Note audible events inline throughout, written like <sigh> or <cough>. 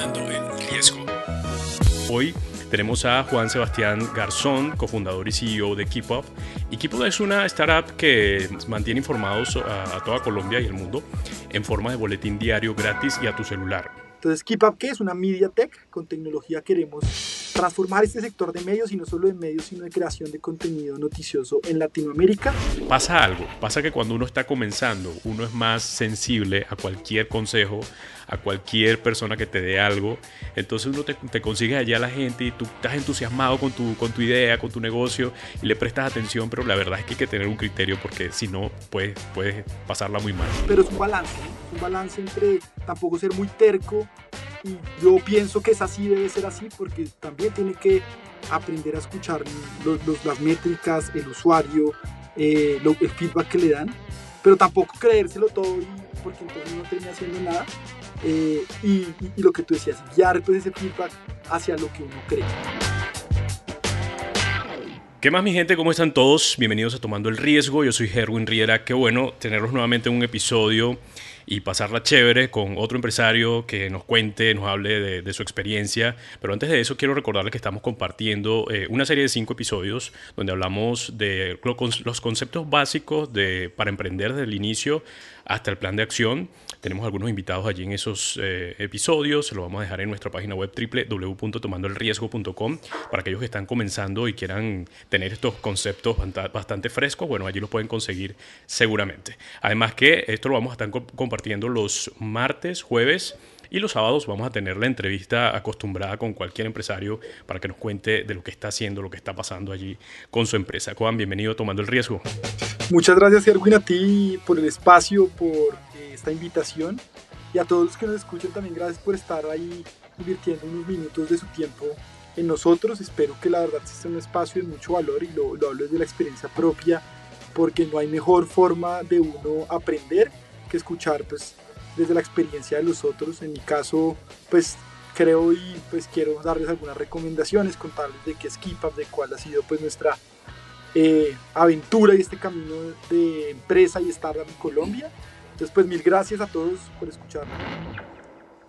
tomando el riesgo. Hoy tenemos a Juan Sebastián Garzón, cofundador y CEO de KeepUp. Y KeepUp es una startup que mantiene informados a, a toda Colombia y el mundo en forma de boletín diario gratis y a tu celular. Entonces, KeepUp, ¿qué es? Una media tech. Con tecnología queremos transformar este sector de medios y no solo de medios, sino de creación de contenido noticioso en Latinoamérica. Pasa algo, pasa que cuando uno está comenzando, uno es más sensible a cualquier consejo, a cualquier persona que te dé algo. Entonces uno te, te consigue allá a la gente y tú estás entusiasmado con tu, con tu idea, con tu negocio y le prestas atención, pero la verdad es que hay que tener un criterio porque si no, puedes, puedes pasarla muy mal. Pero es un balance, un balance entre tampoco ser muy terco y yo pienso que es así, debe ser así, porque también tiene que aprender a escuchar los, los, las métricas, el usuario, eh, lo, el feedback que le dan, pero tampoco creérselo todo porque entonces no termina haciendo nada. Eh, y, y, y, lo que tú decías, guiar pues, ese feedback hacia lo que uno cree. ¿Qué más mi gente? ¿Cómo están todos? Bienvenidos a Tomando el Riesgo. Yo soy Herwin Riera. Qué bueno tenerlos nuevamente en un episodio y pasarla chévere con otro empresario que nos cuente, nos hable de, su experiencia. Pero antes de eso quiero recordarles que estamos compartiendo eh, una serie de cinco episodios donde hablamos de los conceptos básicos de, para emprender desde el inicio hasta el plan de acción. Tenemos algunos invitados allí en esos eh, episodios, se lo vamos a dejar en nuestra página web www.tomandoelriesgo.com para aquellos que están comenzando y quieran tener estos conceptos bastante frescos, bueno, allí los pueden conseguir seguramente. Además que esto lo vamos a estar compartiendo los martes, jueves y los sábados vamos a tener la entrevista acostumbrada con cualquier empresario para que nos cuente de lo que está haciendo, lo que está pasando allí con su empresa. Juan, bienvenido a Tomando el Riesgo. Muchas gracias, Erwin, a ti por el espacio, por esta invitación y a todos los que nos escuchan también gracias por estar ahí invirtiendo unos minutos de su tiempo en nosotros. Espero que la verdad sea un espacio de mucho valor y lo, lo hablo desde la experiencia propia porque no hay mejor forma de uno aprender que escuchar pues desde la experiencia de los otros. En mi caso pues creo y pues quiero darles algunas recomendaciones, contarles de qué es KeepUp, de cuál ha sido pues nuestra eh, aventura y este camino de empresa y startup en Colombia entonces, pues mil gracias a todos por escucharme.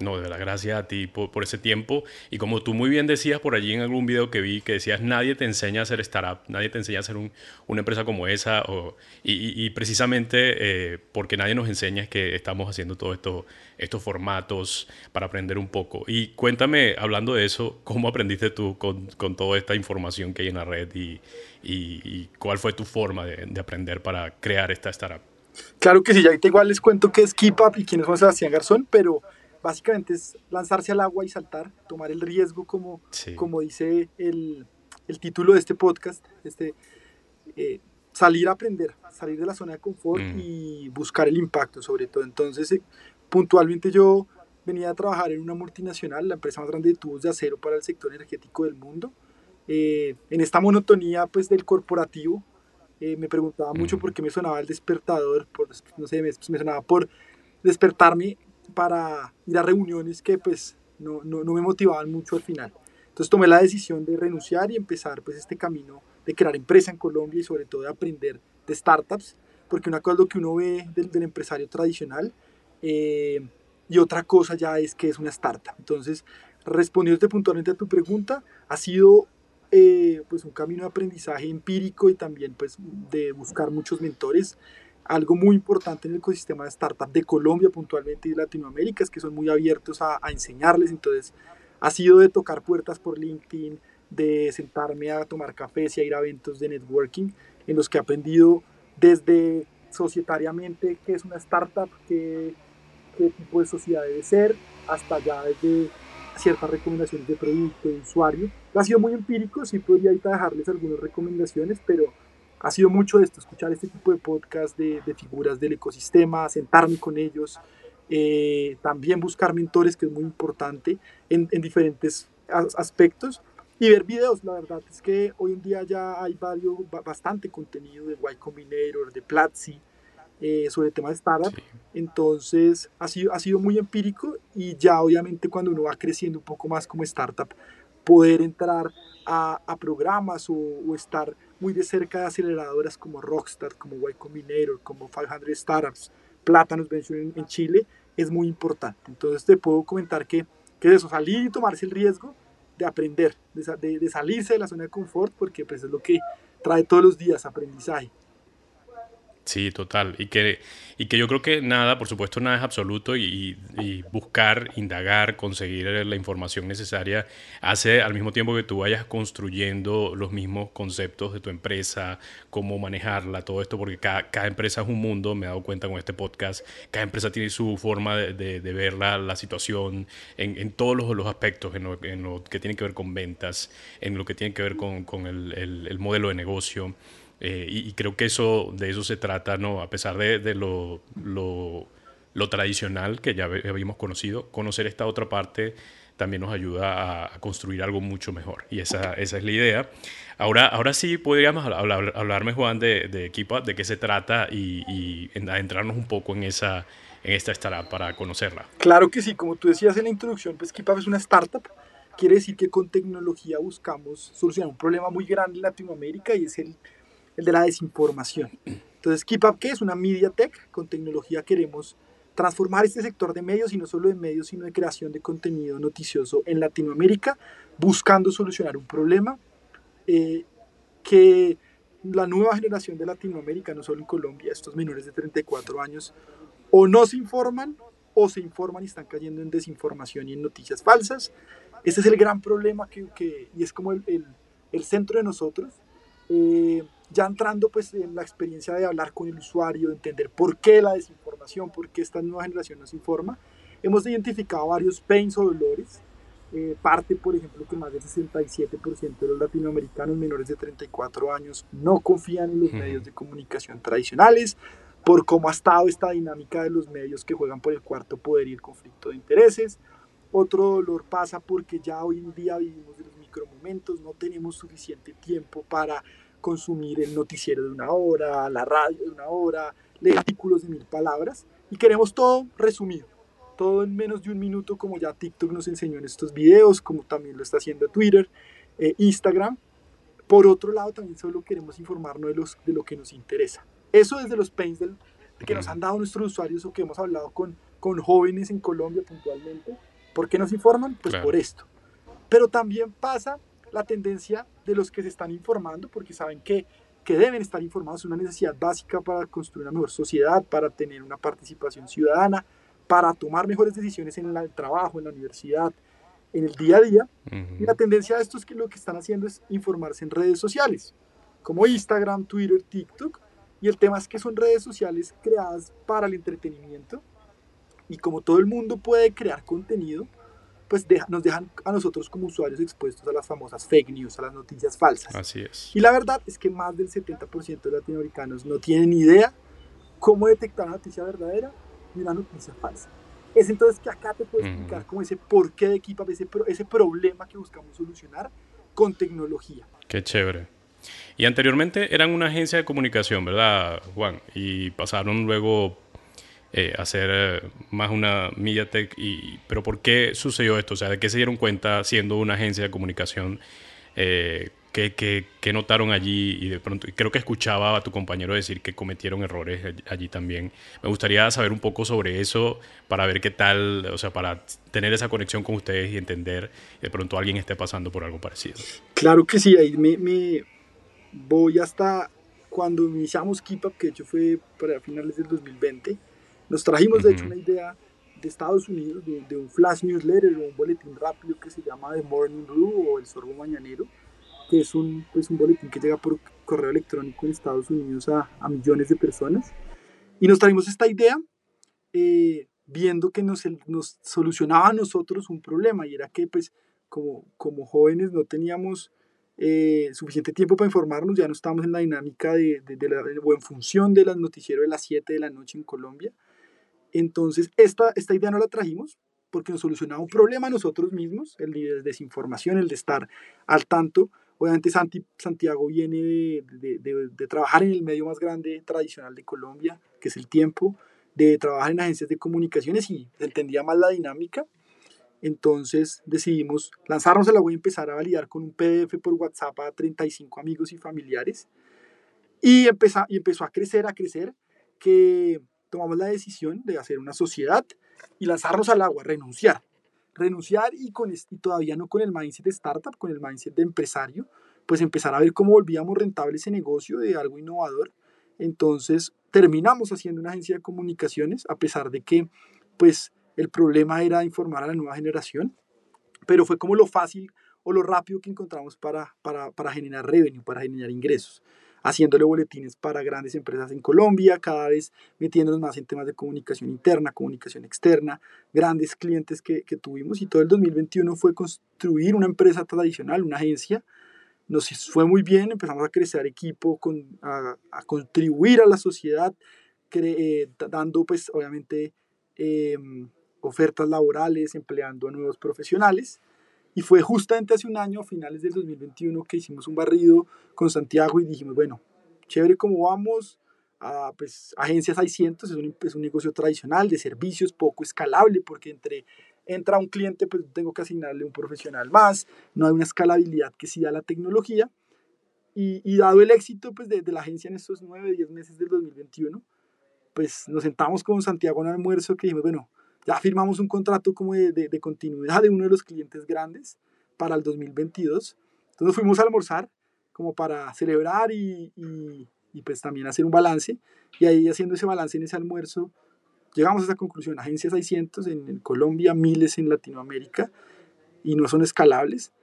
No, de verdad, gracias a ti por, por, ese tiempo. Y como tú muy bien decías por allí en algún video que vi, que decías, nadie te enseña a hacer startup, nadie te enseña a hacer un, una empresa como esa. O, y, y, precisamente eh, porque nadie nos enseña es que estamos haciendo todos esto, estos formatos para aprender un poco. Y cuéntame, hablando de eso, ¿cómo aprendiste tú con, con toda esta información que hay en la red y, y cuál fue tu forma de, de aprender para crear esta startup? Claro que sí, ya igual les cuento qué es Keep Up y quién es Juan Sebastián Garzón, pero básicamente es lanzarse al agua y saltar, tomar el riesgo como, sí. como dice el, el, título de este podcast, este, eh, salir a aprender, salir de la zona de confort mm. y buscar el impacto sobre todo. Entonces, eh, puntualmente yo venía a trabajar en una multinacional, la empresa más grande de tubos de acero para el sector energético del mundo. Eh, en esta monotonía pues del corporativo eh, me preguntaba mucho por qué me sonaba el despertador, por, no sé, me, me, sonaba por despertarme para ir a reuniones que pues no, no, no, me motivaban mucho al final. Entonces tomé la decisión de renunciar y empezar pues este camino de crear empresa en Colombia y sobre todo de aprender de startups, porque una cosa es lo que uno ve del, empresario tradicional eh, y otra cosa ya es que es una startup. Entonces, respondiéndote puntualmente a tu pregunta, ha sido eh, pues un camino de aprendizaje empírico y también pues de buscar muchos mentores. Algo muy importante en el ecosistema de startup de Colombia puntualmente y de Latinoamérica es que son muy abiertos a, a enseñarles, entonces ha sido de tocar puertas por LinkedIn, de sentarme a tomar cafés y a ir a eventos de networking en los que he aprendido desde societariamente qué es una startup, qué, qué tipo de sociedad debe ser, hasta ya desde ciertas recomendaciones de producto, de usuario. Ha sido muy empírico, sí podría dejarles algunas recomendaciones, pero ha sido mucho esto, escuchar este tipo de podcast de, de figuras del ecosistema, sentarme con ellos, eh, también buscar mentores, que es muy importante en, en diferentes aspectos, y ver videos. La verdad es que hoy en día ya hay varios, bastante contenido de Y Combinator, de Platzi, eh, sobre el tema de startup. Sí. Entonces ha sido, ha sido muy empírico y ya obviamente cuando uno va creciendo un poco más como startup, poder entrar a, a programas o, o, estar muy de cerca de aceleradoras como Rockstar, como Y Combinator, como 500 Startups, Plátanos Venture en, Chile, es muy importante. Entonces te puedo comentar que que es eso, salir y tomarse el riesgo de aprender, de, de, salirse de la zona de confort, porque pues es lo que trae todos los días aprendizaje. Sí, total. Y que, y que yo creo que nada, por supuesto, nada es absoluto y, buscar, indagar, conseguir la información necesaria hace al mismo tiempo que tú vayas construyendo los mismos conceptos de tu empresa, cómo manejarla, todo esto, porque cada, empresa es un mundo, me he dado cuenta con este podcast, cada empresa tiene su forma de, ver la, situación en, todos los, aspectos, en lo, que tiene que ver con ventas, en lo que tiene que ver con, el modelo de negocio. Eh, y, creo que eso, de eso se trata, ¿no? A pesar de, de lo, lo, lo, tradicional que ya habíamos conocido, conocer esta otra parte también nos ayuda a, construir algo mucho mejor. Y esa, esa, es la idea. Ahora, ahora sí podríamos hablar, hablarme, Juan, de, de Equipa, de qué se trata y, y adentrarnos un poco en esa en esta startup para conocerla. Claro que sí, como tú decías en la introducción, pues KeepUp es una startup. Quiere decir que con tecnología buscamos solucionar un problema muy grande en Latinoamérica y es el el de la desinformación. Entonces, KeepUp, ¿qué es? Una media tech. Con tecnología queremos transformar este sector de medios, y no solo de medios, sino de creación de contenido noticioso en Latinoamérica, buscando solucionar un problema eh, que la nueva generación de Latinoamérica, no solo en Colombia, estos menores de 34 años, o no se informan o se informan y están cayendo en desinformación y en noticias falsas. Ese es el gran problema que, que y es como el, el, el centro de nosotros. Eh, ya entrando pues en la experiencia de hablar con el usuario, de entender por qué la desinformación, por qué esta nueva generación nos informa, hemos identificado varios pains o dolores. Eh, parte, por ejemplo, que más del 67% de los latinoamericanos menores de 34 años no confían en los medios de comunicación tradicionales, por cómo ha estado esta dinámica de los medios que juegan por el cuarto poder y el conflicto de intereses. Otro dolor pasa porque ya hoy en día vivimos de los micromomentos, no tenemos suficiente tiempo para consumir el noticiero de una hora, la radio de una hora, leer artículos de mil palabras y queremos todo resumido, todo en menos de un minuto como ya TikTok nos enseñó en estos videos, como también lo está haciendo Twitter, eh, Instagram. Por otro lado, también solo queremos informarnos de, los, de lo que nos interesa. Eso desde los pains del, que nos han dado nuestros usuarios o que hemos hablado con, con jóvenes en Colombia puntualmente. ¿Por qué nos informan? Pues por esto. Pero también pasa la tendencia de los que se están informando, porque saben que, que deben estar informados, es una necesidad básica para construir una mejor sociedad, para tener una participación ciudadana, para tomar mejores decisiones en el trabajo, en la universidad, en el día a día. Y la tendencia de esto es que lo que están haciendo es informarse en redes sociales, como Instagram, Twitter, TikTok. Y el tema es que son redes sociales creadas para el entretenimiento. Y como todo el mundo puede crear contenido, pues nos dejan a nosotros como usuarios expuestos a las famosas fake news, a las noticias falsas. Así es. Y la verdad es que más del 70% de latinoamericanos no tienen idea cómo detectar una noticia verdadera y una noticia falsa. Es entonces que acá te puedo explicar como ese porqué de equipo, ese, ese problema que buscamos solucionar con tecnología. Qué chévere. Y anteriormente eran una agencia de comunicación, ¿verdad, Juan? Y pasaron luego eh, hacer eh, más una MediaTek. Y, pero ¿por qué sucedió esto? O sea, ¿de qué se dieron cuenta siendo una agencia de comunicación? Eh, ¿qué, notaron allí? Y de pronto, creo que escuchaba a tu compañero decir que cometieron errores allí también. Me gustaría saber un poco sobre eso para ver qué tal, o sea, para tener esa conexión con ustedes y entender de pronto alguien esté pasando por algo parecido. Claro que sí, ahí me, me voy hasta cuando iniciamos Keep que de hecho fue para finales del 2020 nos trajimos, de hecho, una idea de Estados Unidos, de, un flash newsletter o un boletín rápido que se llama The Morning Brew o El Sorbo Mañanero, que es un, pues, un boletín que llega por correo electrónico en Estados Unidos a, a millones de personas. Y nos trajimos esta idea eh, viendo que nos, nos solucionaba a nosotros un problema y era que pues como, como jóvenes no teníamos eh, suficiente tiempo para informarnos, ya no estábamos en la dinámica de, de, la, o en función de las noticieros de las 7 de la noche en Colombia. Entonces, esta, esta idea no la trajimos porque nos solucionaba un problema a nosotros mismos, el de desinformación, el de estar al tanto. Obviamente Santi, Santiago viene de, de, de, trabajar en el medio más grande tradicional de Colombia, que es el tiempo, de trabajar en agencias de comunicaciones y entendía más la dinámica. Entonces decidimos lanzarnos a la web y empezar a validar con un PDF por WhatsApp a 35 amigos y familiares. Y, empezó, y empezó a crecer, a crecer, que tomamos la decisión de hacer una sociedad y lanzarnos al agua, renunciar. renunciar y, con, y todavía no con el mindset de startup, con el mindset de empresario, pues empezar a ver cómo volvíamos rentable ese negocio de algo innovador. Entonces terminamos haciendo una agencia de comunicaciones, a pesar de que pues el problema era informar a la nueva generación, pero fue como lo fácil o lo rápido que encontramos para, para, para generar revenue, para generar ingresos haciéndole boletines para grandes empresas en Colombia, cada vez metiéndonos más en temas de comunicación interna, comunicación externa, grandes clientes que, que tuvimos y todo el 2021 fue construir una empresa tradicional, una agencia. Nos fue muy bien, empezamos a crecer equipo, con, a, contribuir a la sociedad, eh, dando pues obviamente em, ofertas laborales, empleando a nuevos profesionales. Y fue justamente hace un año, a finales del 2021, que hicimos un barrido con Santiago y dijimos, bueno, chévere cómo vamos, a, pues Agencia 600 es un, es un negocio tradicional de servicios, poco escalable, porque entre entra un cliente, pues tengo que asignarle un profesional más, no hay una escalabilidad que sí da la tecnología. Y, y dado el éxito pues, de, de, la agencia en estos 9, 10 meses del 2021, pues nos sentamos con Santiago en un almuerzo que dijimos, bueno, ya firmamos un contrato como de, de, continuidad de uno de los clientes grandes para el 2022. Entonces fuimos a almorzar como para celebrar y, y, pues también hacer un balance. Y ahí haciendo ese balance en ese almuerzo, llegamos a esa conclusión. Agencias 600 en, en Colombia, miles en Latinoamérica y no son escalables.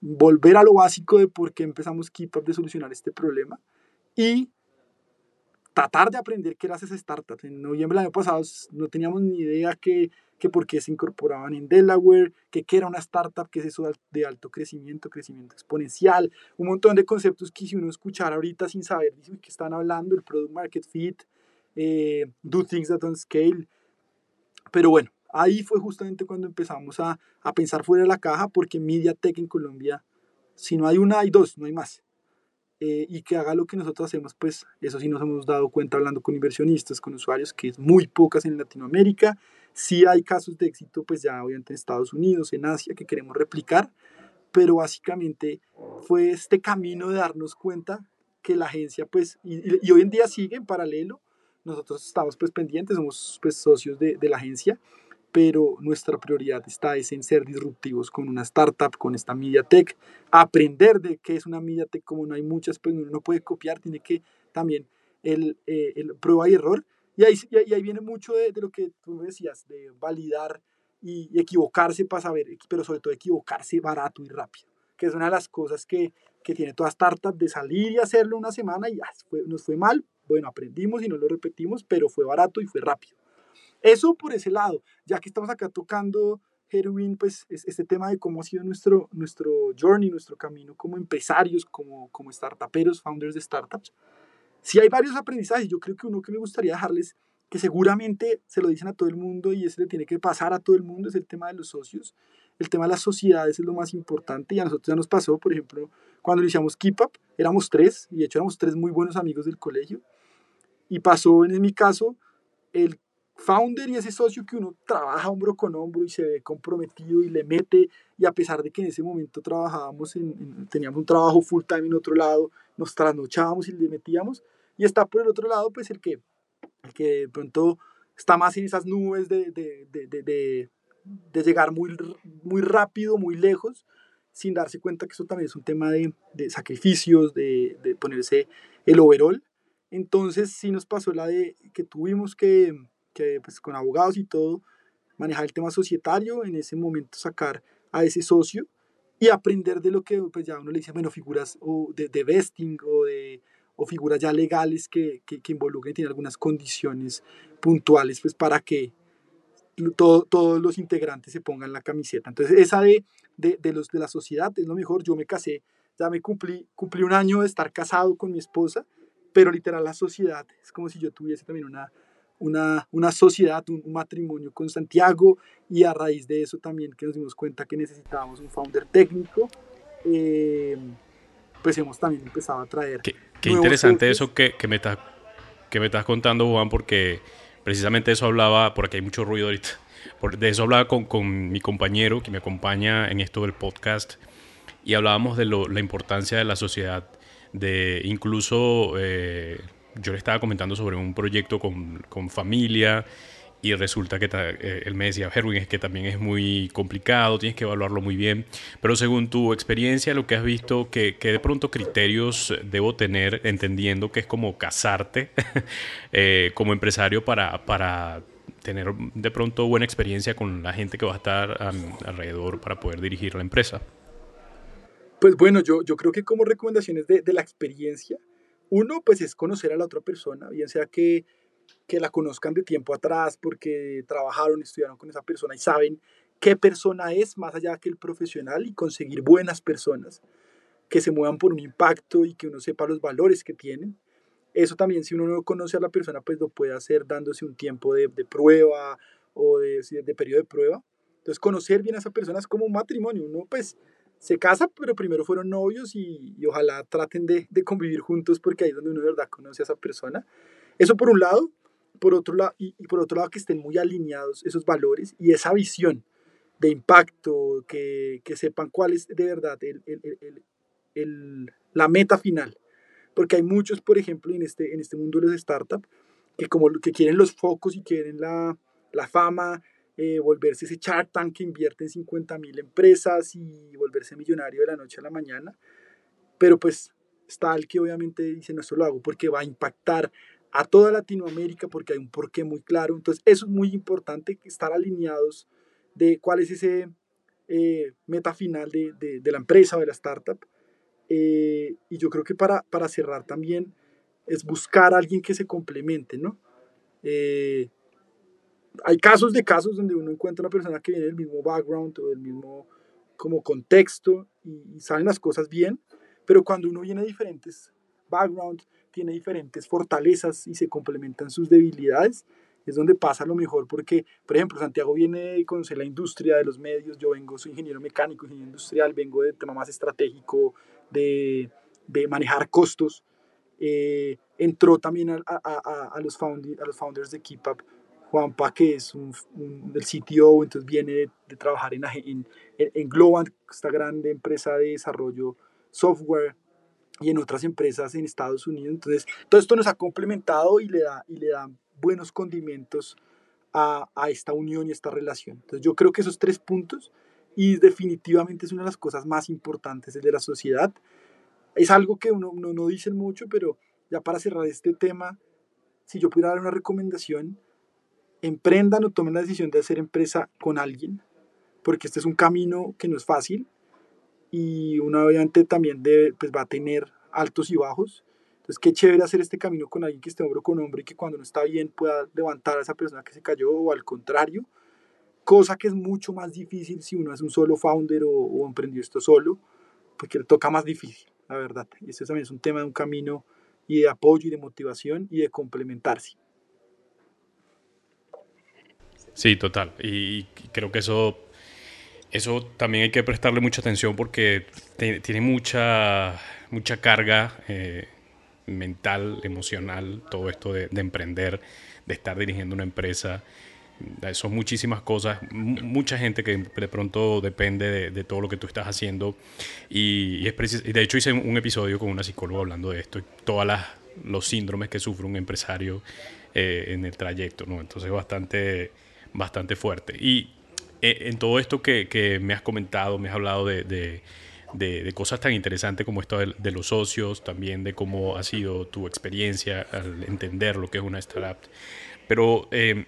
Volver a lo básico de por qué empezamos Keep Up de solucionar este problema y tratar de aprender qué era esa startup. En noviembre del año pasado no teníamos ni idea que, que por qué se incorporaban en Delaware, que qué era una startup, qué es eso de alto crecimiento, crecimiento exponencial, un montón de conceptos que si uno escuchara ahorita sin saber de qué están hablando, el product market fit, eh, do things that don't scale. Pero bueno, ahí fue justamente cuando empezamos a, a pensar fuera de la caja, porque MediaTek en Colombia, si no hay una, hay dos, no hay más. Eh, y que haga lo que nosotros hacemos, pues eso sí nos hemos dado cuenta hablando con inversionistas, con usuarios, que es muy pocas en Latinoamérica. Sí hay casos de éxito, pues ya obviamente en Estados Unidos, en Asia, que queremos replicar, pero básicamente fue este camino de darnos cuenta que la agencia, pues, y, y hoy en día sigue en paralelo, nosotros estamos pues pendientes, somos pues socios de, de la agencia, pero nuestra prioridad está es en ser disruptivos con una startup, con esta MediaTek, aprender de qué es una MediaTek, como no hay muchas, pues uno no puede copiar, tiene que también el, eh, el prueba y error, y ahí, y ahí viene mucho de, lo que tú decías, de validar y, equivocarse para saber, pero sobre todo equivocarse barato y rápido, que es una de las cosas que, que tiene toda startup, de salir y hacerlo una semana y ya, fue, nos fue mal, bueno, aprendimos y no lo repetimos, pero fue barato y fue rápido. Eso por ese lado, ya que estamos acá tocando, Heroin, pues es, este tema de cómo ha sido nuestro, nuestro journey, nuestro camino como empresarios, como, como startuperos, founders de startups. Sí hay varios aprendizajes, yo creo que uno que me gustaría dejarles, que seguramente se lo dicen a todo el mundo y ese le tiene que pasar a todo el mundo, es el tema de los socios. El tema de las sociedades es lo más importante y a nosotros ya nos pasó, por ejemplo, cuando iniciamos Keep Up, éramos tres, y de hecho éramos tres muy buenos amigos del colegio, y pasó en mi caso el founder y ese socio que uno trabaja hombro con hombro y se ve comprometido y le mete y a pesar de que en ese momento trabajábamos, en, en, teníamos un trabajo full time en otro lado, nos trasnochábamos y le metíamos y está por el otro lado pues el que, el que de pronto está más en esas nubes de, de, de, de, llegar muy, muy rápido, muy lejos, sin darse cuenta que eso también es un tema de, sacrificios, de ponerse el overall. Entonces sí nos pasó la de que tuvimos que, que pues con abogados y todo, manejar el tema societario, en ese momento sacar a ese socio y aprender de lo que pues ya uno le dice, bueno, figuras o de, de vesting o, de, o figuras ya legales que, que, que involucren, tienen algunas condiciones puntuales pues para que todo, todos los integrantes se pongan la camiseta. Entonces esa de, de, de, los, de la sociedad es lo mejor, yo me casé, ya me cumplí, cumplí un año de estar casado con mi esposa, pero literal la sociedad es como si yo tuviese también una, una, una sociedad, un, un, matrimonio con Santiago y a raíz de eso también que nos dimos cuenta que necesitábamos un founder técnico, eh, pues hemos también empezado a traer. Qué, qué interesante eso que, que, me estás, que me estás contando, Juan, porque precisamente eso hablaba, por aquí hay mucho ruido ahorita, <laughs> por, de eso hablaba con, con, mi compañero que me acompaña en esto del podcast y hablábamos de lo, la importancia de la sociedad, de incluso... Eh, yo le estaba comentando sobre un proyecto con, con familia y resulta que eh, él me decía, Herwin, es que también es muy complicado, tienes que evaluarlo muy bien, pero según tu experiencia, lo que has visto, que, de pronto criterios debo tener, entendiendo que es como casarte <laughs> eh, como empresario para, para tener de pronto buena experiencia con la gente que va a estar alrededor para poder dirigir la empresa? Pues bueno, yo, yo creo que como recomendaciones de, de la experiencia, uno pues es conocer a la otra persona, bien sea que que la conozcan de tiempo atrás porque trabajaron, estudiaron con esa persona y saben qué persona es más allá que el profesional y conseguir buenas personas que se muevan por un impacto y que uno sepa los valores que tienen. Eso también si uno no conoce a la persona pues lo puede hacer dándose un tiempo de, prueba o de, de periodo de prueba. Entonces conocer bien a esa persona es como un matrimonio. Uno pues se casa, pero primero fueron novios y, ojalá traten de, de, convivir juntos porque ahí es donde uno de verdad conoce a esa persona. Eso por un lado por otro lado, y, por otro lado que estén muy alineados esos valores y esa visión de impacto, que, que sepan cuál es de verdad el, el, el, la meta final. Porque hay muchos, por ejemplo, en este, en este mundo de los startups, que como que quieren los focos y quieren la, la fama, eh, volverse ese Shark Tank que invierte en 50 mil empresas y volverse millonario de la noche a la mañana. Pero pues está el que obviamente dice, no, esto lo hago porque va a impactar a toda Latinoamérica porque hay un porqué muy claro. Entonces, eso es muy importante, estar alineados de cuál es ese eh, meta final de, de, la empresa o de la startup. Eh, y yo creo que para, para, cerrar también es buscar a alguien que se complemente, ¿no? Eh, hay casos de casos donde uno encuentra una persona que viene del mismo background o del mismo como contexto y, salen las cosas bien, pero cuando uno viene de diferentes backgrounds, tiene diferentes fortalezas y se complementan sus debilidades, es donde pasa lo mejor, porque, por ejemplo, Santiago viene conoce la industria de los medios, yo vengo, soy ingeniero mecánico, ingeniero industrial, vengo del tema más estratégico, de, de manejar costos. Eh, entró también a, a, a, los a los founders de KeepUp, Juanpa, que es un, del CTO, entonces viene de, de trabajar en, en, en Globant, esta grande empresa de desarrollo software, y en otras empresas en Estados Unidos. Entonces, todo esto nos ha complementado y le da, y le da buenos condimentos a, a, esta unión y esta relación. Entonces, yo creo que esos tres puntos, y definitivamente es una de las cosas más importantes de la sociedad, es algo que uno no, no dice mucho, pero ya para cerrar este tema, si yo pudiera dar una recomendación, emprendan o tomen la decisión de hacer empresa con alguien, porque este es un camino que no es fácil, y una obviamente también pues va a tener altos y bajos. Entonces, qué chévere hacer este camino con alguien que esté hombro con hombro y que cuando no está bien pueda levantar a esa persona que se cayó o al contrario. Cosa que es mucho más difícil si uno es un solo founder o, o emprendió esto solo, porque le toca más difícil, la verdad. Y eso también es un tema de un camino y de apoyo y de motivación y de complementarse. Sí, total. Y creo que eso eso también hay que prestarle mucha atención porque tiene mucha, mucha carga eh, mental, emocional, todo esto de, emprender, de estar dirigiendo una empresa. Son muchísimas cosas, mucha gente que de pronto depende de, todo lo que tú estás haciendo. Y, es de hecho hice un episodio con una psicóloga hablando de esto y todos los síndromes que sufre un empresario eh, en el trayecto. ¿no? Entonces bastante, bastante fuerte. Y eh, en todo esto que, me has comentado, me has hablado de, cosas tan interesantes como esto de, los socios, también de cómo ha sido tu experiencia al entender lo que es una startup. Pero eh,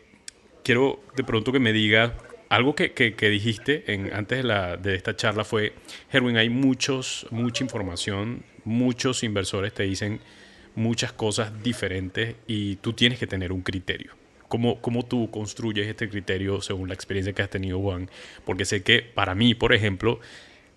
quiero de pronto que me diga algo que, dijiste en, antes de, la, de esta charla fue, Herwin, hay muchos, mucha información, muchos inversores te dicen muchas cosas diferentes y tú tienes que tener un criterio. ¿Cómo, ¿Cómo tú construyes este criterio según la experiencia que has tenido, Juan? Porque sé que para mí, por ejemplo,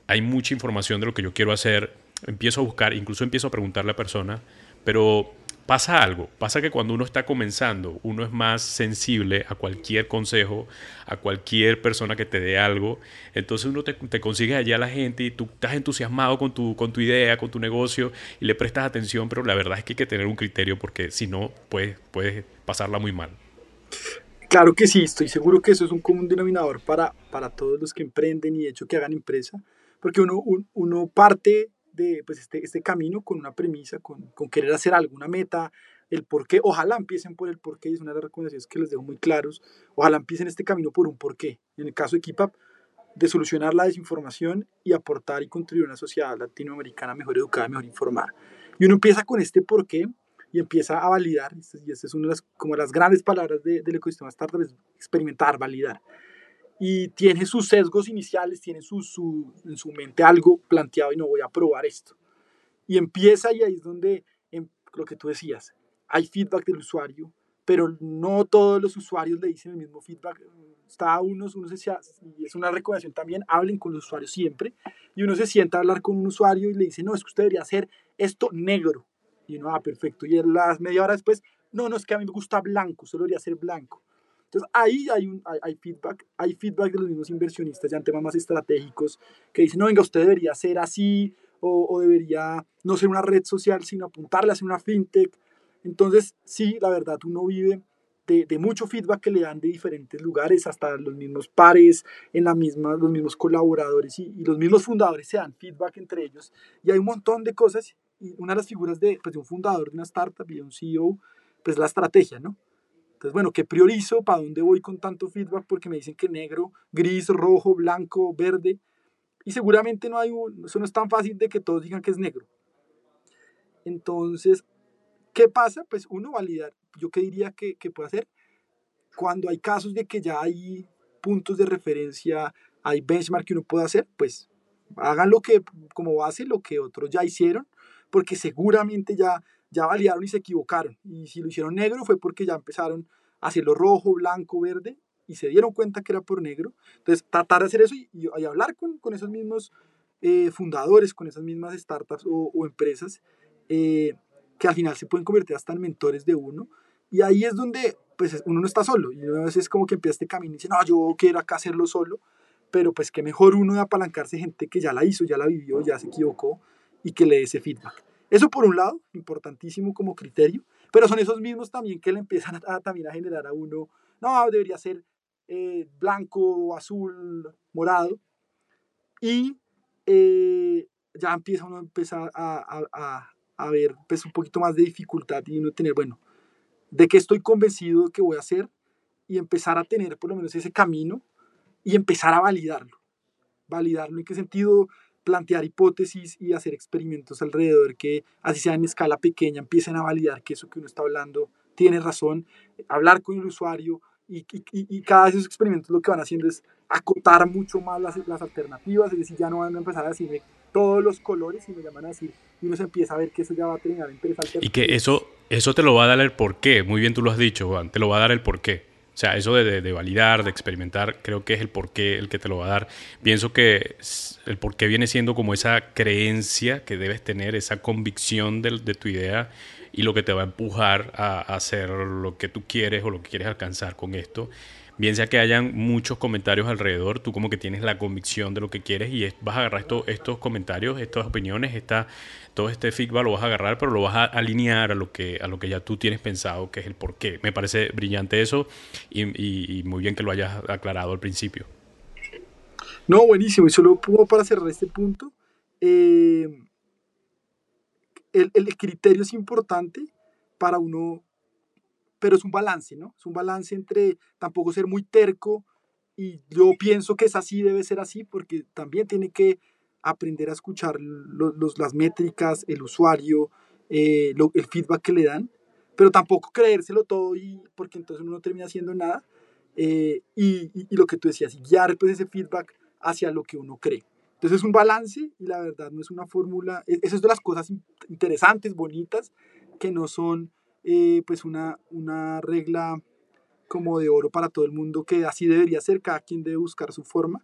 hay mucha información de lo que yo quiero hacer. Empiezo a buscar, incluso empiezo a preguntarle a la persona, pero pasa algo. Pasa que cuando uno está comenzando, uno es más sensible a cualquier consejo, a cualquier persona que te dé algo. Entonces uno te, te consigue allá a la gente y tú estás entusiasmado con tu, con tu idea, con tu negocio y le prestas atención, pero la verdad es que hay que tener un criterio porque si no, puedes, puedes pasarla muy mal. Claro que sí, estoy seguro que eso es un común denominador para, para todos los que emprenden y de hecho que hagan empresa, porque uno, uno parte de pues este, este camino con una premisa, con, con querer hacer alguna meta, el por qué. Ojalá empiecen por el por qué, es una de las recomendaciones que les dejo muy claros. Ojalá empiecen este camino por un por qué. En el caso de Keep de solucionar la desinformación y aportar y contribuir a una sociedad latinoamericana mejor educada, mejor informada. Y uno empieza con este por qué y empieza a validar, y esta es una de las, como las grandes palabras del ecosistema startup, es experimentar, validar. Y tiene sus sesgos iniciales, tiene su, su, en su mente algo planteado y no voy a probar esto. Y empieza y ahí es donde, en, em, lo que tú decías, hay feedback del usuario, pero no todos los usuarios le dicen el mismo feedback. Está unos, uno se, y es una recomendación también, hablen con los usuarios siempre, y uno se sienta a hablar con un usuario y le dice, no, es que usted debería hacer esto negro, y uno, ah, perfecto, y las media hora después, no, no, es que a mí me gusta blanco, solo debería ser blanco. Entonces ahí hay, un, hay, feedback, hay feedback de los mismos inversionistas ya en temas más estratégicos que dicen, no, venga, usted debería ser así o, o debería no ser una red social, sino apuntarle a una fintech entonces, sí, la verdad, uno vive de, de, mucho feedback que le dan de diferentes lugares, hasta los mismos pares, en la misma, los mismos colaboradores y, y, los mismos fundadores se dan feedback entre ellos. Y hay un montón de cosas. Una de las figuras de, pues, de un fundador de una startup y de un CEO, pues la estrategia, ¿no? Entonces, bueno, ¿qué priorizo? ¿Para dónde voy con tanto feedback? Porque me dicen que negro, gris, rojo, blanco, verde. Y seguramente no hay un, eso no es tan fácil de que todos digan que es negro. Entonces, ¿Qué pasa? Pues uno validar. Yo qué diría que, que puede hacer cuando hay casos de que ya hay puntos de referencia, hay benchmark que uno puede hacer, pues hagan lo que como base lo que otros ya hicieron, porque seguramente ya ya validaron y se equivocaron. Y si lo hicieron negro fue porque ya empezaron a hacerlo rojo, blanco, verde y se dieron cuenta que era por negro. Entonces, tratar de hacer eso y, y hablar con, con, esos mismos eh, fundadores, con esas mismas startups o, empresas, eh, que al final se pueden convertir hasta en mentores de uno. Y ahí es donde pues uno no está solo. Y a veces como que empieza este camino y dice, no, yo quiero acá hacerlo solo. Pero pues qué mejor uno de apalancarse gente que ya la hizo, ya la vivió, ya se equivocó y que le dé ese feedback. Eso por un lado, importantísimo como criterio, pero son esos mismos también que le empiezan a, también a generar a uno, no, debería ser eh, blanco, azul, morado. Y eh, ya empieza uno a empezar a, a, a ver pues un poquito más de dificultad y no tener, bueno, de qué estoy convencido de que voy a hacer y empezar a tener por lo menos ese camino y empezar a validarlo. Validarlo en qué sentido plantear hipótesis y hacer experimentos alrededor que así sea en escala pequeña empiecen a validar que eso que uno está hablando tiene razón, hablar con el usuario y, y, y cada de esos experimentos lo que van haciendo es acotar mucho más las, las alternativas, es decir, ya no van a empezar a decirme todos los colores y me llaman a decir, y uno se empieza a ver que eso ya va a terminar interesante. Y que eso, eso te lo va a dar el porqué, muy bien tú lo has dicho, Juan, te lo va a dar el porqué. O sea, eso de, de, validar, de experimentar, creo que es el porqué el que te lo va a dar. Pienso que el porqué viene siendo como esa creencia que debes tener, esa convicción de, de tu idea y lo que te va a empujar a, a hacer lo que tú quieres o lo que quieres alcanzar con esto bien sea que hayan muchos comentarios alrededor, tú como que tienes la convicción de lo que quieres y vas a agarrar estos comentarios, estas opiniones, esta, todo este feedback lo vas a agarrar, pero lo vas a alinear a lo que, a lo que ya tú tienes pensado, que es el por qué. Me parece brillante eso y, muy bien que lo hayas aclarado al principio. No, buenísimo. Y solo para cerrar este punto, eh, el, el criterio es importante para uno pero es un balance, ¿no? Es un balance entre tampoco ser muy terco y yo pienso que es así, debe ser así, porque también tiene que aprender a escuchar los, las métricas, el usuario, eh, el feedback que le dan, pero tampoco creérselo todo y porque entonces uno no termina haciendo nada. Eh, y, y, lo que tú decías, y guiar pues ese feedback hacia lo que uno cree. Entonces es un balance y la verdad no es una fórmula, e, esas es de las cosas interesantes, bonitas, que no son eh, pues una, una regla como de oro para todo el mundo, que así debería ser, cada quien debe buscar su forma.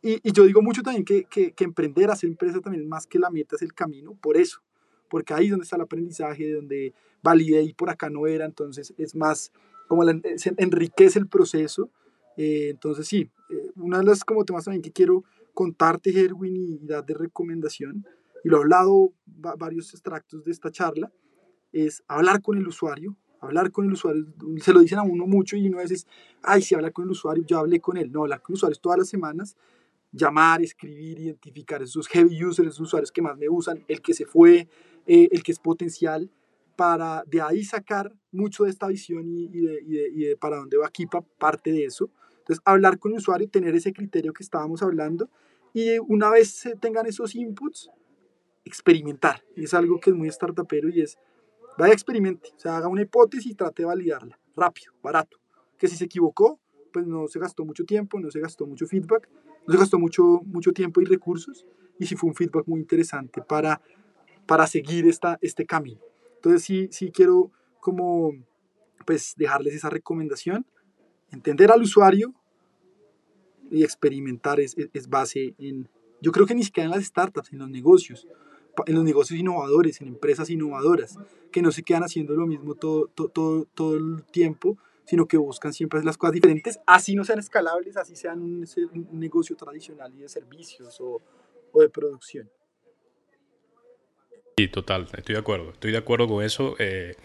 Y, yo digo mucho también que, que, que, emprender, hacer empresa también es más que la meta, es el camino, por eso, porque ahí es donde está el aprendizaje, donde validé y por acá no era, entonces es más, como se enriquece el proceso. Eh, entonces sí, eh, una de las como temas también que quiero contarte, Herwin, y dar de recomendación, y lo he hablado varios extractos de esta charla, es hablar con el usuario, hablar con el usuario, se lo dicen a uno mucho y uno a veces, ay, si habla con el usuario, yo hablé con él. No, hablar con usuarios todas las semanas, llamar, escribir, identificar esos heavy users, esos usuarios que más me usan, el que se fue, eh, el que es potencial, para de ahí sacar mucho de esta visión y, de, para dónde va Kipa, parte de eso. Entonces, hablar con el usuario, tener ese criterio que estábamos hablando y una vez tengan esos inputs, experimentar. Es algo que es muy startupero y es, vaya experimente, o sea, haga una hipótesis y trate de validarla, rápido, barato. Que si se equivocó, pues no se gastó mucho tiempo, no se gastó mucho feedback, no se gastó mucho, mucho tiempo y recursos y si fue un feedback muy interesante para, para seguir esta, este camino. Entonces sí, sí quiero como pues dejarles esa recomendación, entender al usuario y experimentar es, es, base en, yo creo que ni siquiera en las startups, en los negocios, en los negocios innovadores, en empresas innovadoras, que no se quedan haciendo lo mismo todo, todo, todo, el tiempo, sino que buscan siempre las cosas diferentes, así no sean escalables, así sean un, un negocio tradicional y de servicios o, o de producción. Sí, total, estoy de acuerdo. Estoy de acuerdo con eso. Eh,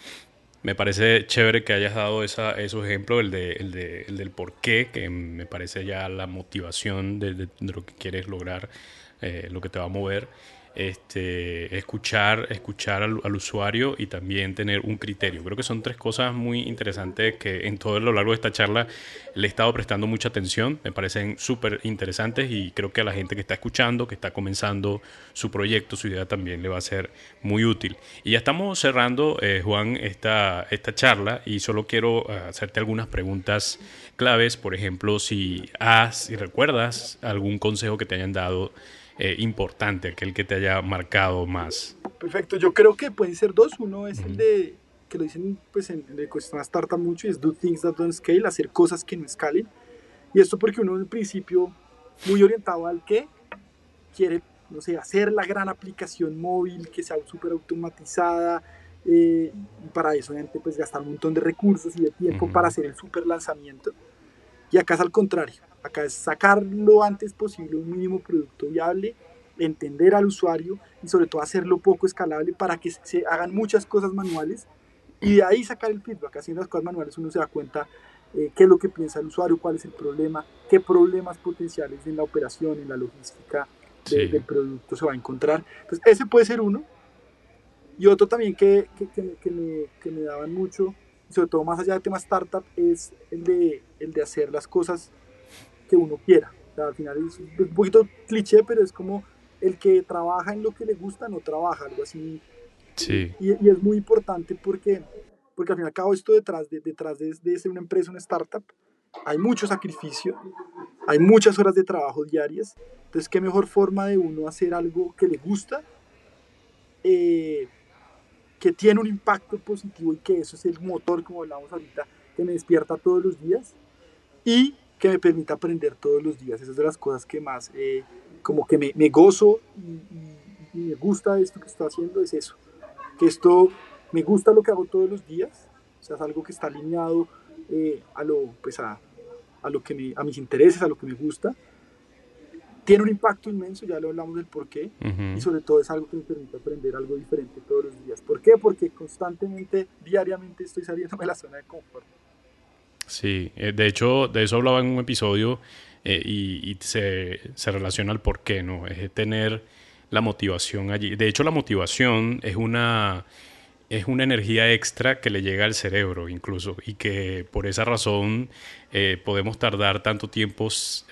me parece chévere que hayas dado esa, esos ejemplos, el, de, el, de, el del por qué, que me parece ya la motivación de, de, lo que quieres lograr, eh, lo que te va a mover este, escuchar, escuchar al, usuario y también tener un criterio. Creo que son tres cosas muy interesantes que en todo lo largo de esta charla le he estado prestando mucha atención, me parecen súper interesantes y creo que a la gente que está escuchando, que está comenzando su proyecto, su idea también le va a ser muy útil. Y ya estamos cerrando, eh, Juan, esta, esta charla y solo quiero eh, hacerte algunas preguntas claves, por ejemplo, si has, si recuerdas algún consejo que te hayan dado eh, importante, aquel que te haya marcado más? Perfecto, yo creo que pueden ser dos. Uno es el de, que lo dicen pues en el ecosistema startup mucho, y es do things that don't scale, hacer cosas que no escalen. Y esto porque uno en el principio muy orientado al que quiere, no sé, hacer la gran aplicación móvil que sea súper automatizada, eh, y para eso obviamente pues gastar un montón de recursos y de tiempo para hacer el super lanzamiento. Y acá es al contrario, Acá es sacar lo antes posible un mínimo producto viable, entender al usuario y sobre todo hacerlo poco escalable para que se hagan muchas cosas manuales y de ahí sacar el feedback. Haciendo las cosas manuales uno se da cuenta eh, qué es lo que piensa el usuario, cuál es el problema, qué problemas potenciales en la operación, en la logística del producto se va a encontrar. Entonces ese puede ser uno. Y otro también que, que, que, me, que me daban mucho, sobre todo más allá del tema startup, es el de, el de hacer las cosas que uno quiera. al final es un poquito cliché, pero es como el que trabaja en lo que le gusta no trabaja, algo así. Sí. Y, y es muy importante porque, porque al fin y al cabo esto detrás de, detrás de, de ser una empresa, una startup, hay mucho sacrificio, hay muchas horas de trabajo diarias. Entonces, qué mejor forma de uno hacer algo que le gusta, eh, que tiene un impacto positivo y que eso es el motor, como hablamos ahorita, que me despierta todos los días y que me permita aprender todos los días. Esas es de las cosas que más, eh, como que me, me gozo y, me gusta esto que estoy haciendo, es eso. Que esto me gusta lo que hago todos los días, o sea, es algo que está alineado eh, a, lo, pues a, a, lo que me, a mis intereses, a lo que me gusta. Tiene un impacto inmenso, ya lo hablamos del por qué, y sobre todo es algo que me permite aprender algo diferente todos los días. ¿Por qué? Porque constantemente, diariamente estoy saliendo de la zona de confort. Sí, eh, de hecho, de eso hablaba en un episodio eh, y, se, se, relaciona al por qué, ¿no? Es tener la motivación allí. De hecho, la motivación es una, es una energía extra que le llega al cerebro incluso y que por esa razón eh, podemos tardar tanto tiempo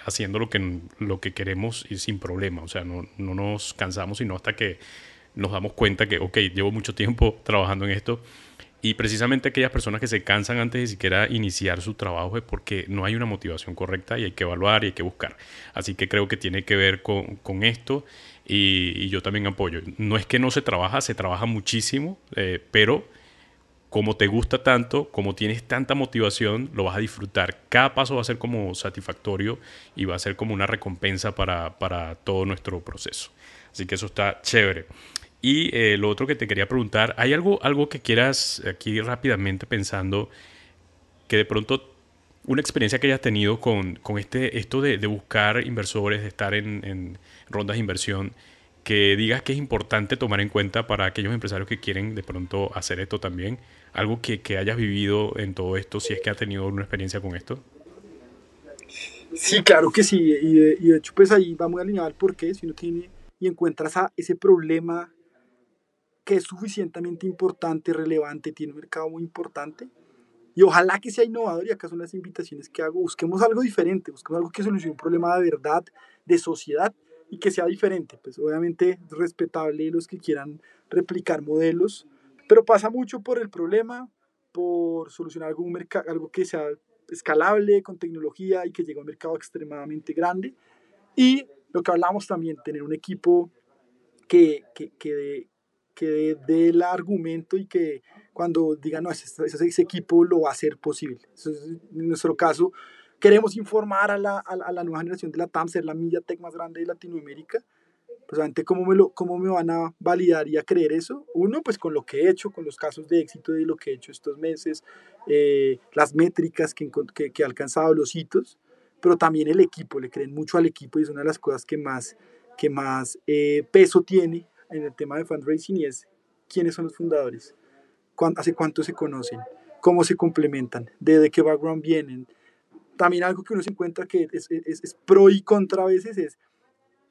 haciendo lo que, lo que queremos y sin problema. O sea, no, no nos cansamos sino hasta que nos damos cuenta que, ok, llevo mucho tiempo trabajando en esto y precisamente aquellas personas que se cansan antes de siquiera iniciar su trabajo es porque no hay una motivación correcta y hay que evaluar y hay que buscar. Así que creo que tiene que ver con, esto y, yo también apoyo. No es que no se trabaja, se trabaja muchísimo, eh, pero como te gusta tanto, como tienes tanta motivación, lo vas a disfrutar. Cada paso va a ser como satisfactorio y va a ser como una recompensa para, para todo nuestro proceso. Así que eso está chévere. Y eh, lo otro que te quería preguntar, ¿hay algo, algo que quieras aquí rápidamente pensando que de pronto una experiencia que hayas tenido con, con este, esto de, buscar inversores, de estar en, rondas de inversión, que digas que es importante tomar en cuenta para aquellos empresarios que quieren de pronto hacer esto también? ¿Algo que, que hayas vivido en todo esto, si es que has tenido una experiencia con esto? Sí, claro que sí, y de, y de hecho pues ahí va muy alineado al por qué, si uno tiene y encuentras a ese problema que es suficientemente importante, relevante, tiene un mercado muy importante. Y ojalá que sea innovador, y acá son las invitaciones que hago, busquemos algo diferente, busquemos algo que solucione un problema de verdad, de sociedad, y que sea diferente. Pues obviamente respetable los que quieran replicar modelos, pero pasa mucho por el problema, por solucionar algún mercado, algo que sea escalable con tecnología y que llegue a un mercado extremadamente grande. Y lo que hablamos también, tener un equipo que, que, que, que dé el argumento y que cuando digan, no, ese, ese, equipo lo va a hacer posible. en nuestro caso, queremos informar a la, a la, nueva generación de la TAM, ser la MediaTek más grande de Latinoamérica. Pues, ¿cómo me, lo, ¿cómo me van a validar y a creer eso? Uno, pues con lo que he hecho, con los casos de éxito de lo que he hecho estos meses, eh, las métricas que, que, que he alcanzado, los hitos, pero también el equipo, le creen mucho al equipo y es una de las cosas que más, que más eh, peso tiene en el tema de fundraising y es quiénes son los fundadores, hace cuánto se conocen, cómo se complementan, de, qué background vienen. También algo que uno se encuentra que es, es, es, pro y contra a veces es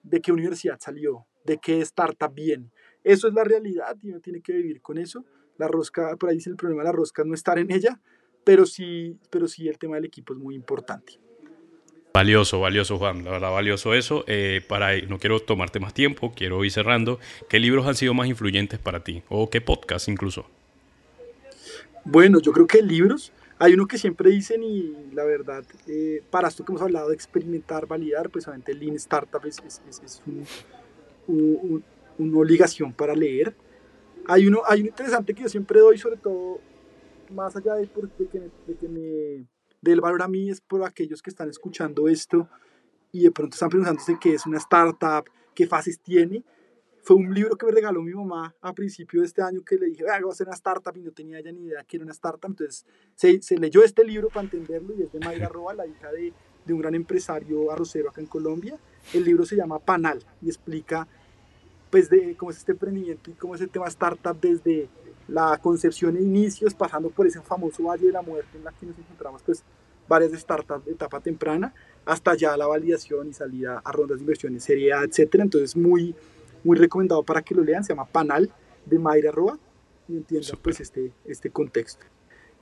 de qué universidad salió, de qué startup viene. Eso es la realidad y uno tiene que vivir con eso. La rosca, por ahí dice el problema de la rosca no estar en ella, pero sí, pero sí el tema del equipo es muy importante. Valioso, valioso, Juan. La verdad, valioso eso. Eh, para, no quiero tomarte más tiempo, quiero ir cerrando. ¿Qué libros han sido más influyentes para ti? ¿O qué podcast incluso? Bueno, yo creo que libros. Hay uno que siempre dicen y la verdad, eh, para esto que hemos hablado de experimentar, validar, pues obviamente Lean Startup es, es, una obligación para leer. Hay uno, hay uno interesante que yo siempre doy, sobre todo más allá de, de que me del valor a mí es por aquellos que están escuchando esto y de pronto están preguntándose qué es una startup, qué fases tiene. Fue un libro que me regaló mi mamá a principio de este año que le dije, voy a hacer una startup y no tenía ya ni idea que era una startup. Entonces se, se leyó este libro para entenderlo y es de Mayra Roa, la hija de, de un gran empresario arrocero acá en Colombia. El libro se llama Panal y explica pues de cómo es este emprendimiento y cómo es el tema startup desde la concepción e inicios, pasando por ese famoso Valle de la Muerte en la que nos encontramos pues varias startups de etapa temprana, hasta ya la validación y salida a rondas de inversión en serie A, etcétera. Entonces muy, muy recomendado para que lo lean, se llama Panal de Mayra Roa y entiendan pues este, este contexto.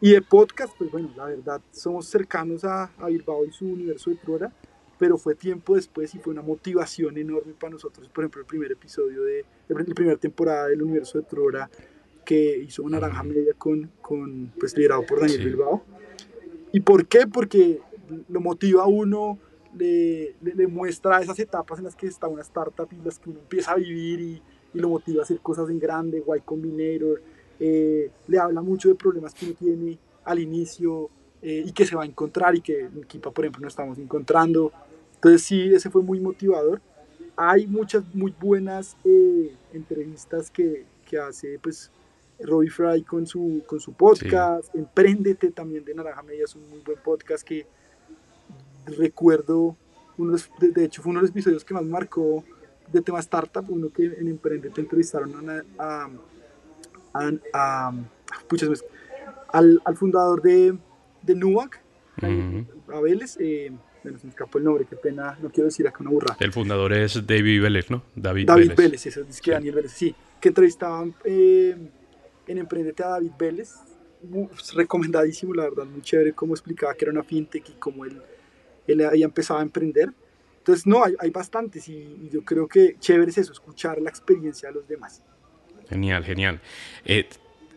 Y de podcast, pues bueno, la verdad, somos cercanos a, a Bilbao y su universo de Trora, pero fue tiempo después y fue una motivación enorme para nosotros. Por ejemplo, el primer episodio de la primera temporada del universo de Trora que hizo Naranja Media con, con pues, liderado por Daniel Bilbao. ¿Y por qué? Porque lo motiva a uno, le, le, muestra esas etapas en las que está una startup y las que uno empieza a vivir y, y lo motiva a hacer cosas en grande, Y Combinator, eh, le habla mucho de problemas que uno tiene al inicio eh, y que se va a encontrar y que en Kipa, por ejemplo, no estamos encontrando. Entonces sí, ese fue muy motivador. Hay muchas muy buenas eh, entrevistas que, que hace pues Robbie Fry con su, con su podcast, Emprendete también de Naranja Media, es un muy buen podcast que recuerdo, uno de, hecho fue uno de los episodios que más marcó de tema startup, uno que en Emprendete entrevistaron a, a, al, al, fundador de, de Nuac, a Vélez, eh, bueno, se me escapó el nombre, qué pena, no quiero decir acá una burra. El fundador es David Vélez, ¿no? David, David Vélez. eso es que Daniel Vélez, sí, que entrevistaban eh, en Emprendete a David Vélez, recomendadísimo, la verdad, muy chévere cómo explicaba que era una fintech y cómo él, él había empezado a emprender. Entonces, no, hay, hay bastantes y, yo creo que chévere es eso, escuchar la experiencia de los demás. Genial, genial. Eh,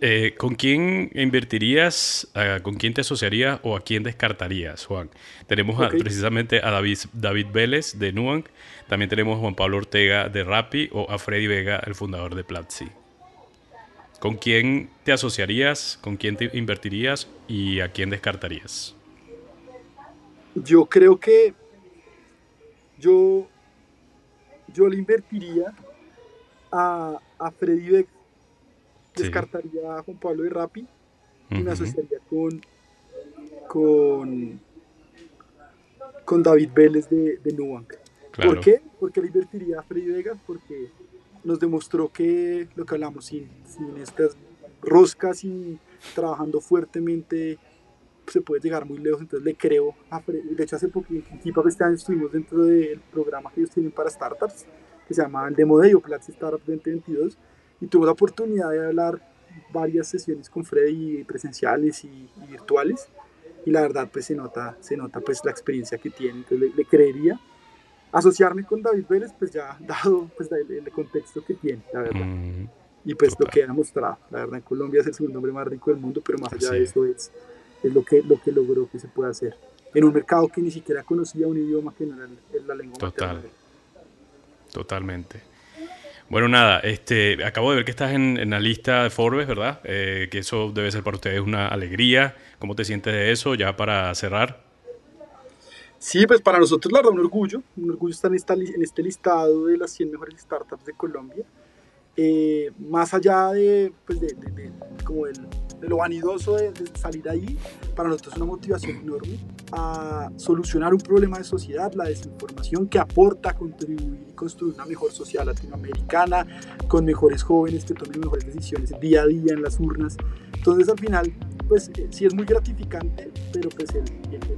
eh, ¿Con quién invertirías, con quién te asociarías o a quién descartarías, Juan? Tenemos precisamente a David, David Vélez de Nuanc, también tenemos a Juan Pablo Ortega de Rappi o a Freddy Vega, el fundador de Platzi. ¿Con quién te asociarías? ¿Con quién te invertirías? ¿Y a quién descartarías? Yo creo que yo, yo le invertiría a, a Freddy Beck. Descartaría a Juan Pablo de Rappi y me asociaría con, con, con David Vélez de, de Nubank. ¿Por qué? Porque le invertiría a Freddy Vega porque nos demostró que lo que hablamos, sin, sin estas roscas y trabajando fuertemente se puede llegar muy lejos, entonces le creo, de hecho hace poquito, este año estuvimos dentro del programa que ellos tienen para startups, que se llama el Demo Day o Platzi Startup 2022, y tuve la oportunidad de hablar varias sesiones con Freddy presenciales y, virtuales y la verdad pues se nota, se nota pues la experiencia que tiene, entonces le, creería asociarme con David Vélez pues ya dado pues el, contexto que tiene, la verdad. Mm, y pues lo que ha mostrado, la verdad en Colombia es el segundo hombre más rico del mundo, pero más allá de eso es, es lo, que, lo que logró que se pueda hacer en un mercado que ni siquiera conocía un idioma que no era la lengua Total. Totalmente. Bueno, nada, este, acabo de ver que estás en, la lista de Forbes, ¿verdad? Eh, que eso debe ser para ustedes una alegría. ¿Cómo te sientes de eso ya para cerrar? Sí, pues para nosotros la verdad un orgullo, un orgullo estar en, esta, en este listado de las 100 mejores startups de Colombia. Eh, más allá de, pues de, como el, de lo vanidoso de, salir ahí, para nosotros es una motivación enorme a solucionar un problema de sociedad, la desinformación que aporta a contribuir y construir una mejor sociedad latinoamericana, con mejores jóvenes que tomen mejores decisiones día a día en las urnas. Entonces al final, pues eh, sí es muy gratificante, pero pues el,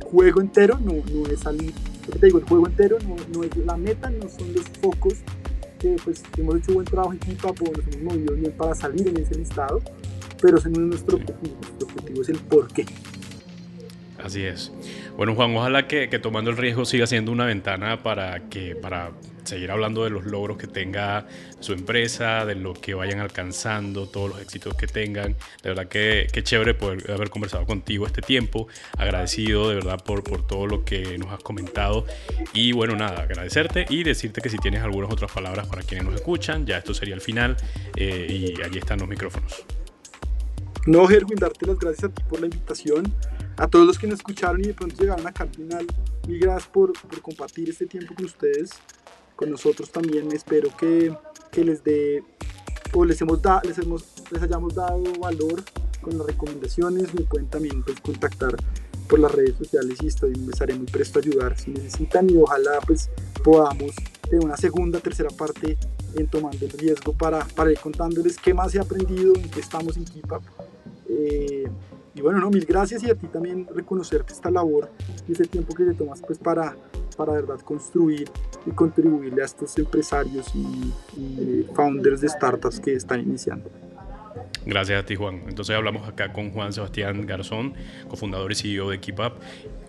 juego entero no, no, es salir, te digo, el juego entero no, no, es la meta, no son los focos que pues hemos hecho buen trabajo en equipo, nos hemos movido bien para salir en ese listado, pero ese no es nuestro objetivo, nuestro objetivo es el por qué. Así es. Bueno, Juan, ojalá que, tomando el riesgo siga siendo una ventana para que para seguir hablando de los logros que tenga su empresa, de lo que vayan alcanzando, todos los éxitos que tengan. De verdad que, chévere poder haber conversado contigo este tiempo. Agradecido de verdad por, por todo lo que nos has comentado. Y bueno, nada, agradecerte y decirte que si tienes algunas otras palabras para quienes nos escuchan, ya esto sería el final eh, y allí están los micrófonos. No, Gerwin, darte las gracias a ti por la invitación a todos los que nos escucharon y de pronto llegaron acá al final, mil gracias por, por compartir este tiempo con ustedes, con nosotros también. Espero que, que les dé o les, hemos da, les, hemos, les hayamos dado valor con las recomendaciones. Me pueden también pues, contactar por las redes sociales y estoy, estaré muy presto a ayudar si necesitan y ojalá pues podamos de una segunda, tercera parte en tomando el riesgo para, para ir contándoles qué más he aprendido, en qué estamos en Keep Eh, y bueno, no, mil gracias y a ti también reconocerte esta labor y ese tiempo que te tomas pues para, para verdad construir y contribuirle a estos empresarios y, founders de startups que están iniciando. Gracias a ti, Juan. Entonces hablamos acá con Juan Sebastián Garzón, cofundador y CEO de KeepUp,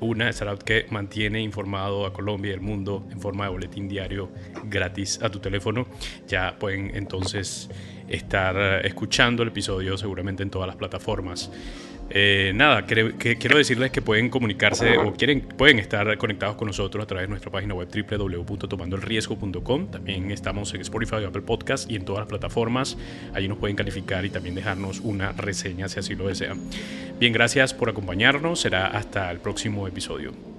una startup que mantiene informado a Colombia y el mundo en forma de boletín diario gratis a tu teléfono. Ya pueden entonces estar escuchando el episodio seguramente en todas las plataformas. Eh, nada, quiero decirles que pueden comunicarse o quieren, pueden estar conectados con nosotros a través de nuestra página web www.tomandoelriesgo.com. También estamos en Spotify, Apple Podcast y en todas las plataformas. Allí nos pueden calificar y también dejarnos una reseña si así lo desean. Bien, gracias por acompañarnos. Será hasta el próximo episodio.